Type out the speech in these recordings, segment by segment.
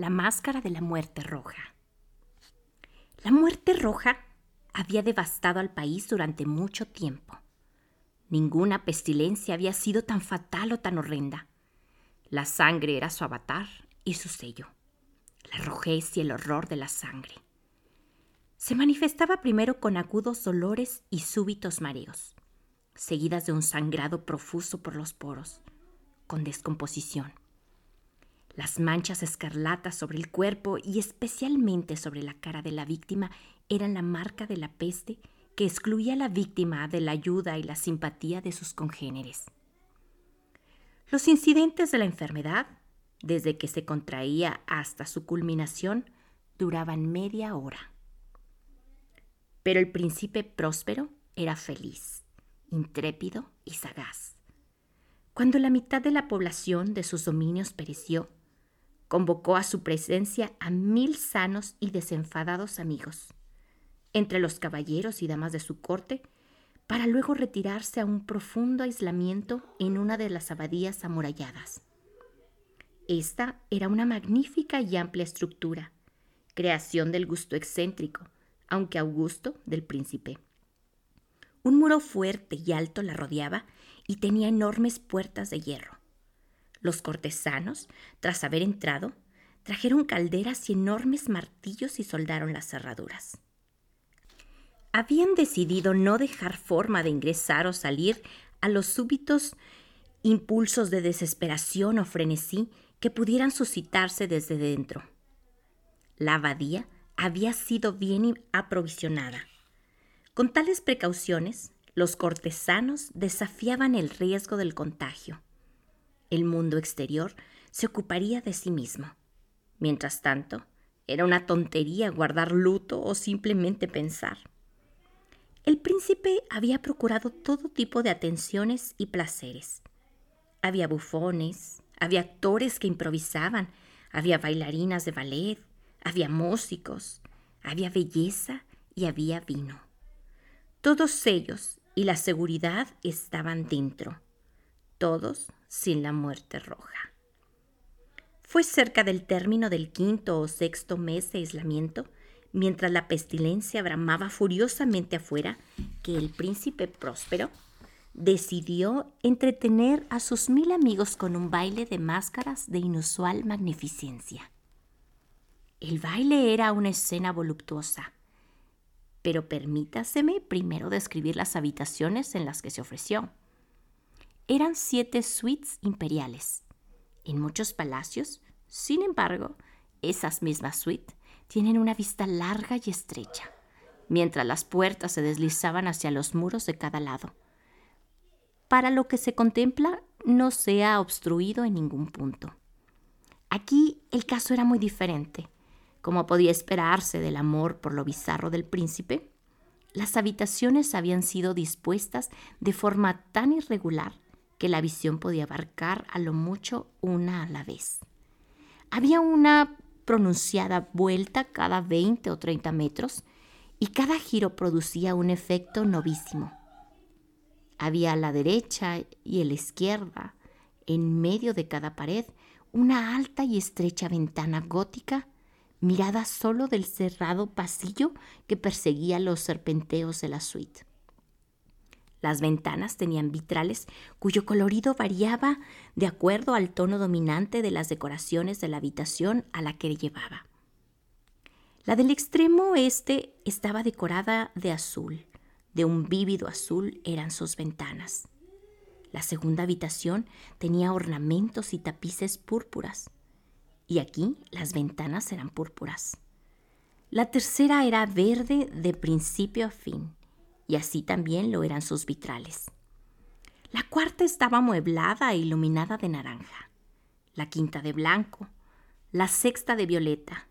La máscara de la muerte roja. La muerte roja había devastado al país durante mucho tiempo. Ninguna pestilencia había sido tan fatal o tan horrenda. La sangre era su avatar y su sello. La rojez y el horror de la sangre. Se manifestaba primero con agudos dolores y súbitos mareos, seguidas de un sangrado profuso por los poros, con descomposición. Las manchas escarlatas sobre el cuerpo y especialmente sobre la cara de la víctima eran la marca de la peste que excluía a la víctima de la ayuda y la simpatía de sus congéneres. Los incidentes de la enfermedad, desde que se contraía hasta su culminación, duraban media hora. Pero el príncipe próspero era feliz, intrépido y sagaz. Cuando la mitad de la población de sus dominios pereció, convocó a su presencia a mil sanos y desenfadados amigos, entre los caballeros y damas de su corte, para luego retirarse a un profundo aislamiento en una de las abadías amuralladas. Esta era una magnífica y amplia estructura, creación del gusto excéntrico, aunque augusto, del príncipe. Un muro fuerte y alto la rodeaba y tenía enormes puertas de hierro. Los cortesanos, tras haber entrado, trajeron calderas y enormes martillos y soldaron las cerraduras. Habían decidido no dejar forma de ingresar o salir a los súbitos impulsos de desesperación o frenesí que pudieran suscitarse desde dentro. La abadía había sido bien aprovisionada. Con tales precauciones, los cortesanos desafiaban el riesgo del contagio. El mundo exterior se ocuparía de sí mismo. Mientras tanto, era una tontería guardar luto o simplemente pensar. El príncipe había procurado todo tipo de atenciones y placeres. Había bufones, había actores que improvisaban, había bailarinas de ballet, había músicos, había belleza y había vino. Todos ellos y la seguridad estaban dentro, todos sin la muerte roja. Fue cerca del término del quinto o sexto mes de aislamiento, mientras la pestilencia bramaba furiosamente afuera, que el príncipe próspero decidió entretener a sus mil amigos con un baile de máscaras de inusual magnificencia. El baile era una escena voluptuosa, pero permítaseme primero describir las habitaciones en las que se ofreció. Eran siete suites imperiales. En muchos palacios, sin embargo, esas mismas suites tienen una vista larga y estrecha, mientras las puertas se deslizaban hacia los muros de cada lado. Para lo que se contempla no se ha obstruido en ningún punto. Aquí el caso era muy diferente como podía esperarse del amor por lo bizarro del príncipe, las habitaciones habían sido dispuestas de forma tan irregular que la visión podía abarcar a lo mucho una a la vez. Había una pronunciada vuelta cada 20 o 30 metros y cada giro producía un efecto novísimo. Había a la derecha y a la izquierda, en medio de cada pared, una alta y estrecha ventana gótica mirada solo del cerrado pasillo que perseguía los serpenteos de la suite. Las ventanas tenían vitrales cuyo colorido variaba de acuerdo al tono dominante de las decoraciones de la habitación a la que llevaba. La del extremo este estaba decorada de azul, de un vívido azul eran sus ventanas. La segunda habitación tenía ornamentos y tapices púrpuras y aquí las ventanas eran púrpuras. La tercera era verde de principio a fin, y así también lo eran sus vitrales. La cuarta estaba amueblada e iluminada de naranja, la quinta de blanco, la sexta de violeta,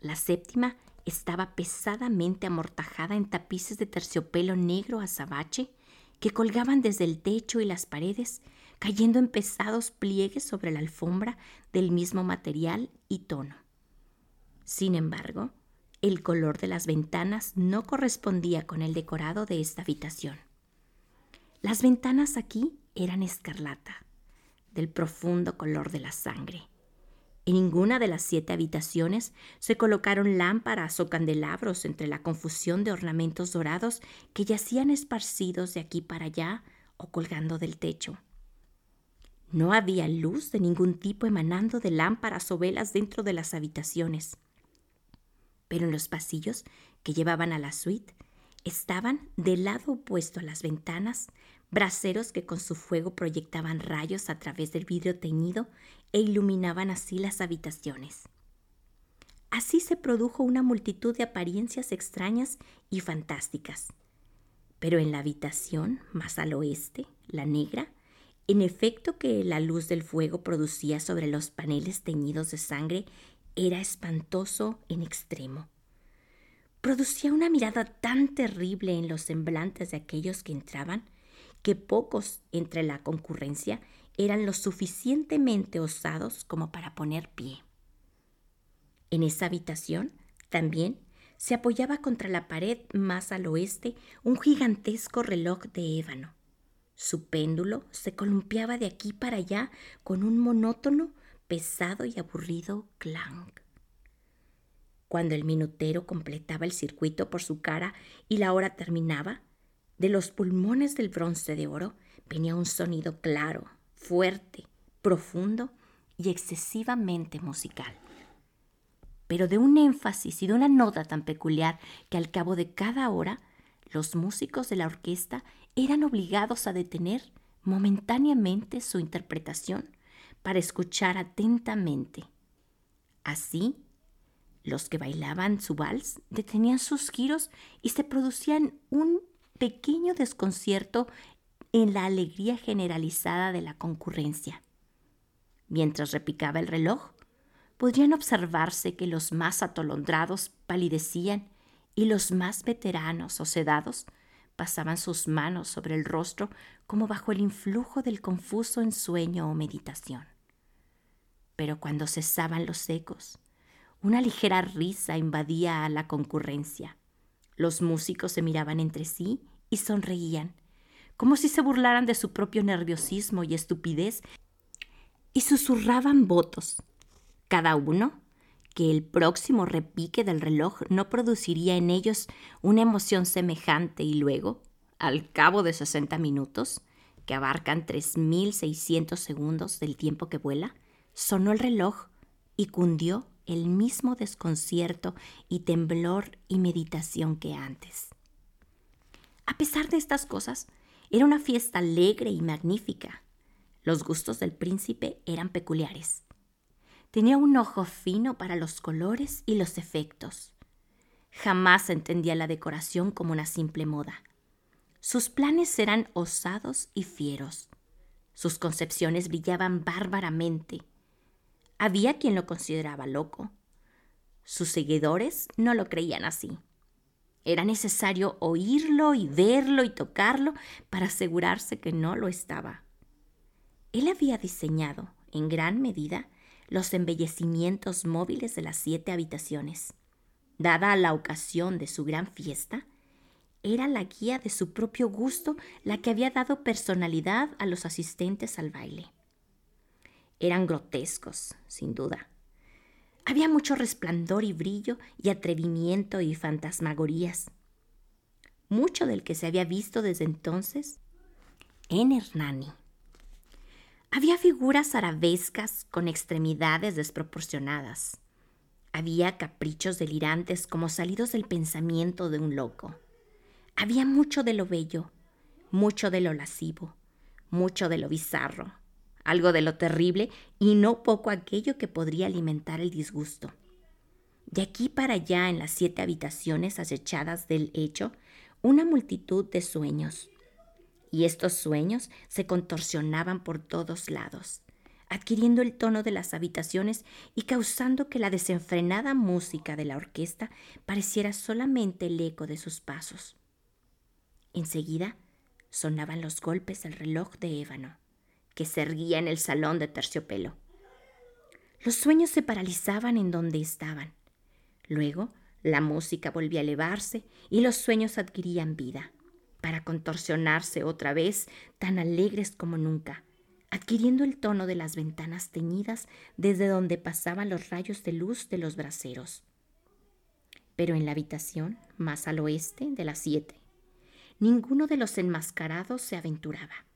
la séptima estaba pesadamente amortajada en tapices de terciopelo negro azabache que colgaban desde el techo y las paredes cayendo en pesados pliegues sobre la alfombra del mismo material y tono. Sin embargo, el color de las ventanas no correspondía con el decorado de esta habitación. Las ventanas aquí eran escarlata, del profundo color de la sangre, En ninguna de las siete habitaciones se colocaron lámparas o candelabros entre la confusión de ornamentos dorados que yacían esparcidos de aquí para allá o colgando del techo. No había luz de ningún tipo emanando de lámparas o velas dentro de las habitaciones. Pero en los pasillos que llevaban a la suite estaban del lado opuesto a las ventanas braseros que con su fuego proyectaban rayos a través del vidrio teñido e iluminaban así las habitaciones. Así se produjo una multitud de apariencias extrañas y fantásticas. Pero en la habitación más al oeste, la negra, en efecto que la luz del fuego producía sobre los paneles teñidos de sangre era espantoso en extremo. Producía una mirada tan terrible en los semblantes de aquellos que entraban que pocos entre la concurrencia eran lo suficientemente osados como para poner pie. En esa habitación también se apoyaba contra la pared más al oeste un gigantesco reloj de ébano. Su péndulo se columpiaba de aquí para allá con un monótono, pesado y aburrido clank. Cuando el minutero completaba el circuito por su cara y la hora terminaba, de los pulmones del bronce de oro venía un sonido claro, fuerte, profundo y excesivamente musical. Pero de un énfasis y de una nota tan peculiar que al cabo de cada hora los músicos de la orquesta eran obligados a detener momentáneamente su interpretación para escuchar atentamente. Así, los que bailaban su vals detenían sus giros y se producían un pequeño desconcierto en la alegría generalizada de la concurrencia. Mientras repicaba el reloj, podrían observarse que los más atolondrados palidecían y los más veteranos o sedados pasaban sus manos sobre el rostro como bajo el influjo del confuso ensueño o meditación. Pero cuando cesaban los ecos, una ligera risa invadía a la concurrencia. Los músicos se miraban entre sí y sonreían, como si se burlaran de su propio nerviosismo y estupidez, y susurraban votos, cada uno que el próximo repique del reloj no produciría en ellos una emoción semejante y luego, al cabo de 60 minutos, que abarcan 3.600 segundos del tiempo que vuela, sonó el reloj y cundió el mismo desconcierto y temblor y meditación que antes. A pesar de estas cosas, era una fiesta alegre y magnífica. Los gustos del príncipe eran peculiares. Tenía un ojo fino para los colores y los efectos. Jamás entendía la decoración como una simple moda. Sus planes eran osados y fieros. Sus concepciones brillaban bárbaramente. Había quien lo consideraba loco. Sus seguidores no lo creían así. Era necesario oírlo y verlo y tocarlo para asegurarse que no lo estaba. Él había diseñado, en gran medida, los embellecimientos móviles de las siete habitaciones. Dada la ocasión de su gran fiesta, era la guía de su propio gusto la que había dado personalidad a los asistentes al baile. Eran grotescos, sin duda, había mucho resplandor y brillo y atrevimiento y fantasmagorías. Mucho del que se había visto desde entonces en Hernani. Había figuras arabescas con extremidades desproporcionadas. Había caprichos delirantes como salidos del pensamiento de un loco. Había mucho de lo bello, mucho de lo lascivo, mucho de lo bizarro, algo de lo terrible y no poco aquello que podría alimentar el disgusto. De aquí para allá, en las siete habitaciones acechadas del hecho, una multitud de sueños. Y estos sueños se contorsionaban por todos lados, adquiriendo el tono de las habitaciones y causando que la desenfrenada música de la orquesta pareciera solamente el eco de sus pasos. Enseguida sonaban los golpes del reloj de ébano que se erguía en el salón de terciopelo. Los sueños se paralizaban en donde estaban. Luego, la música volvía a elevarse y los sueños adquirían vida, para contorsionarse otra vez tan alegres como nunca, adquiriendo el tono de las ventanas teñidas desde donde pasaban los rayos de luz de los braseros. Pero en la habitación, más al oeste de las siete, ninguno de los enmascarados se aventuraba,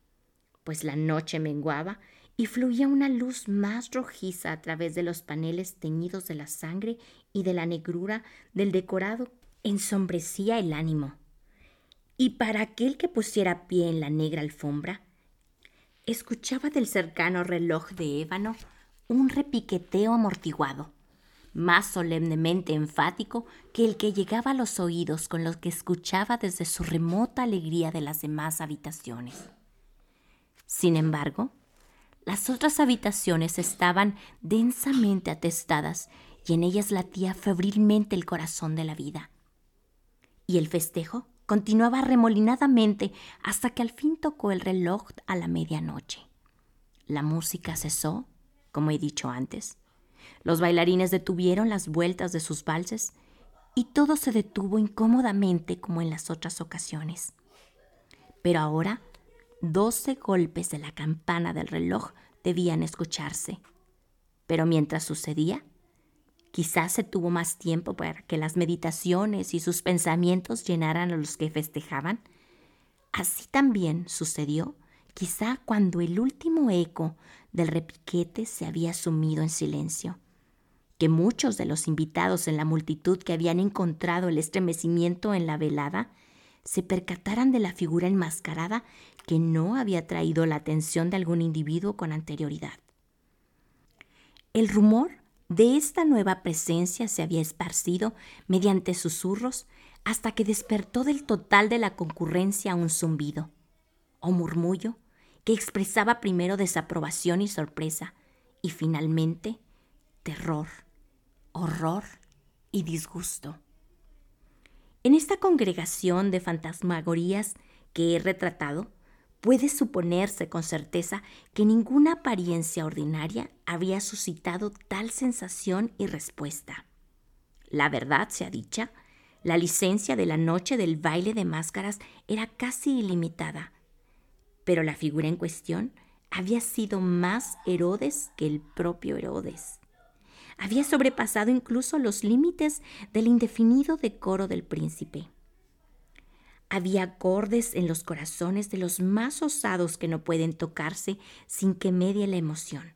pues la noche menguaba y fluía una luz más rojiza a través de los paneles teñidos de la sangre y de la negrura del decorado ensombrecía el ánimo. Y para aquel que pusiera pie en la negra alfombra, escuchaba del cercano reloj de ébano un repiqueteo amortiguado, más solemnemente enfático que el que llegaba a los oídos con los que escuchaba desde su remota alegría de las demás habitaciones. Sin embargo, las otras habitaciones estaban densamente atestadas y en ellas latía febrilmente el corazón de la vida. Y el festejo Continuaba remolinadamente hasta que al fin tocó el reloj a la medianoche. La música cesó, como he dicho antes. Los bailarines detuvieron las vueltas de sus valses y todo se detuvo incómodamente como en las otras ocasiones. Pero ahora, doce golpes de la campana del reloj debían escucharse. Pero mientras sucedía, Quizás se tuvo más tiempo para que las meditaciones y sus pensamientos llenaran a los que festejaban. Así también sucedió, quizá cuando el último eco del repiquete se había sumido en silencio, que muchos de los invitados en la multitud que habían encontrado el estremecimiento en la velada se percataran de la figura enmascarada que no había traído la atención de algún individuo con anterioridad. El rumor de esta nueva presencia se había esparcido mediante susurros hasta que despertó del total de la concurrencia un zumbido o murmullo que expresaba primero desaprobación y sorpresa y finalmente terror, horror y disgusto. En esta congregación de fantasmagorías que he retratado, puede suponerse con certeza que ninguna apariencia ordinaria había suscitado tal sensación y respuesta. La verdad sea dicha, la licencia de la noche del baile de máscaras era casi ilimitada, pero la figura en cuestión había sido más Herodes que el propio Herodes. Había sobrepasado incluso los límites del indefinido decoro del príncipe. Había acordes en los corazones de los más osados que no pueden tocarse sin que medie la emoción.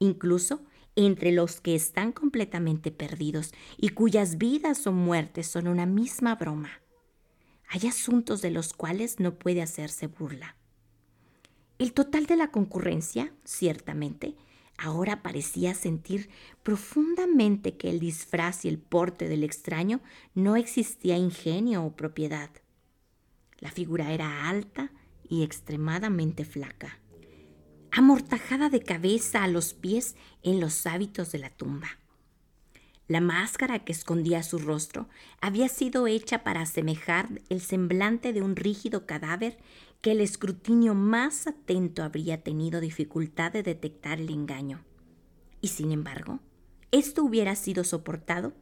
Incluso entre los que están completamente perdidos y cuyas vidas o muertes son una misma broma. Hay asuntos de los cuales no puede hacerse burla. El total de la concurrencia, ciertamente, ahora parecía sentir profundamente que el disfraz y el porte del extraño no existía ingenio o propiedad. La figura era alta y extremadamente flaca, amortajada de cabeza a los pies en los hábitos de la tumba. La máscara que escondía su rostro había sido hecha para asemejar el semblante de un rígido cadáver que el escrutinio más atento habría tenido dificultad de detectar el engaño. Y sin embargo, esto hubiera sido soportado,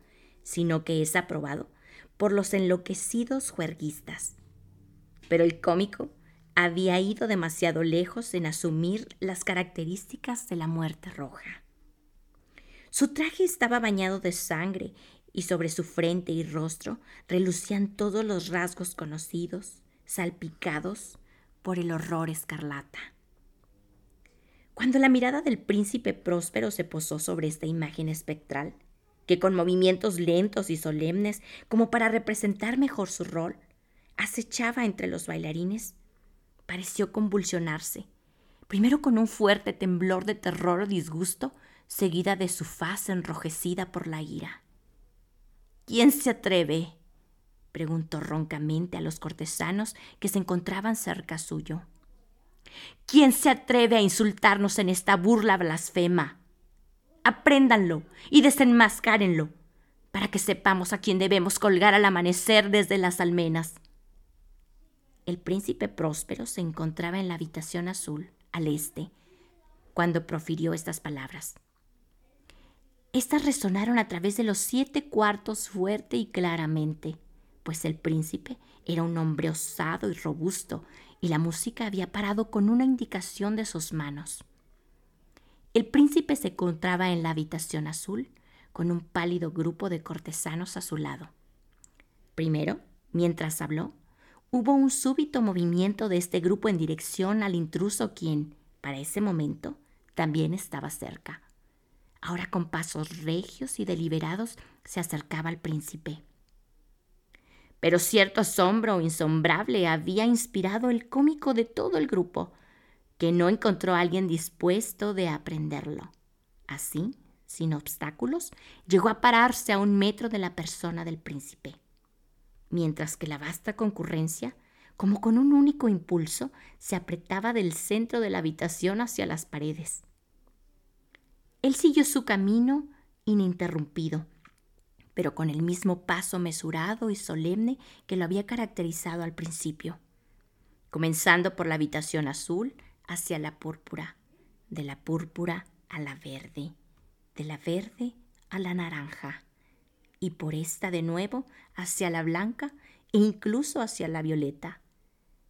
sino que es aprobado, por los enloquecidos juerguistas, pero el cómico había ido demasiado lejos en asumir las características de la muerte roja. Su traje estaba bañado de sangre y sobre su frente y rostro relucían todos los rasgos conocidos, salpicados por el horror escarlata. Cuando la mirada del príncipe próspero se posó sobre esta imagen espectral, que con movimientos lentos y solemnes, como para representar mejor su rol, acechaba entre los bailarines, pareció convulsionarse, primero con un fuerte temblor de terror o disgusto, seguida de su faz enrojecida por la ira. ¿Quién se atreve? Preguntó roncamente a los cortesanos que se encontraban cerca suyo. ¿Quién se atreve a insultarnos en esta burla blasfema? Apréndanlo y desenmascárenlo, para que sepamos a quién debemos colgar al amanecer desde las almenas. El príncipe próspero se encontraba en la habitación azul, al este, cuando profirió estas palabras. Estas resonaron a través de los siete cuartos fuerte y claramente, pues el príncipe era un hombre osado y robusto, y la música había parado con una indicación de sus manos. El príncipe se encontraba en la habitación azul, con un pálido grupo de cortesanos a su lado. Primero, mientras habló, hubo un súbito movimiento de este grupo en dirección al intruso quien, para ese momento, también estaba cerca. Ahora con pasos regios y deliberados se acercaba al príncipe. Pero cierto asombro insombrable había inspirado el cómico de todo el grupo, que no encontró a alguien dispuesto de aprenderlo. Así, sin obstáculos, llegó a pararse a un metro de la persona del príncipe, mientras que la vasta concurrencia, como con un único impulso, se apretaba del centro de la habitación hacia las paredes. Él siguió su camino ininterrumpido, pero con el mismo paso mesurado y solemne que lo había caracterizado al principio, comenzando por la habitación azul hacia la púrpura, de la púrpura a la verde, de la verde a la naranja, y por esta de nuevo hacia la blanca e incluso hacia la violeta,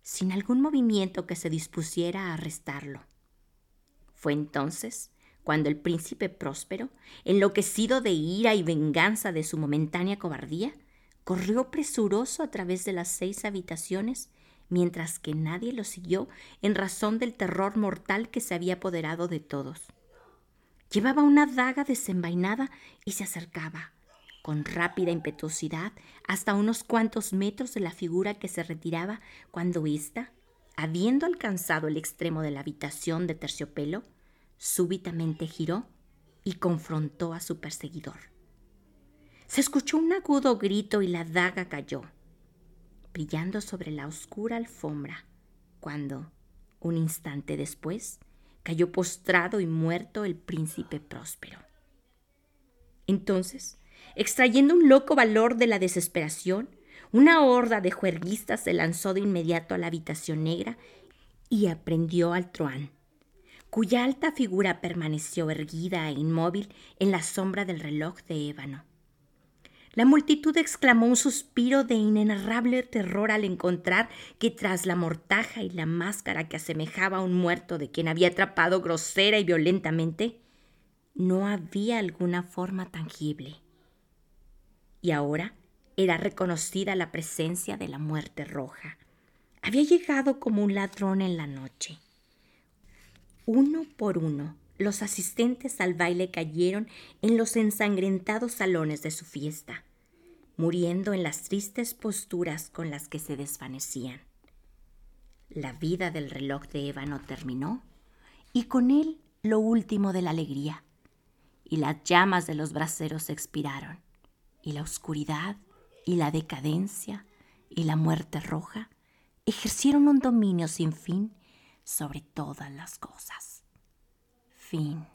sin algún movimiento que se dispusiera a arrestarlo. Fue entonces cuando el príncipe próspero, enloquecido de ira y venganza de su momentánea cobardía, corrió presuroso a través de las seis habitaciones, mientras que nadie lo siguió en razón del terror mortal que se había apoderado de todos. Llevaba una daga desenvainada y se acercaba, con rápida impetuosidad, hasta unos cuantos metros de la figura que se retiraba cuando ésta, habiendo alcanzado el extremo de la habitación de terciopelo, súbitamente giró y confrontó a su perseguidor. Se escuchó un agudo grito y la daga cayó, brillando sobre la oscura alfombra, cuando, un instante después, cayó postrado y muerto el príncipe próspero. Entonces, extrayendo un loco valor de la desesperación, una horda de juerguistas se lanzó de inmediato a la habitación negra y aprendió al truán cuya alta figura permaneció erguida e inmóvil en la sombra del reloj de ébano. La multitud exclamó un suspiro de inenarrable terror al encontrar que tras la mortaja y la máscara que asemejaba a un muerto de quien había atrapado grosera y violentamente, no había alguna forma tangible. Y ahora era reconocida la presencia de la muerte roja. Había llegado como un ladrón en la noche. Uno por uno, los asistentes al baile cayeron en los ensangrentados salones de su fiesta, muriendo en las tristes posturas con las que se desvanecían. La vida del reloj de ébano terminó y con él lo último de la alegría, y las llamas de los braseros expiraron, y la oscuridad y la decadencia y la muerte roja ejercieron un dominio sin fin sobre todas las cosas. Fin.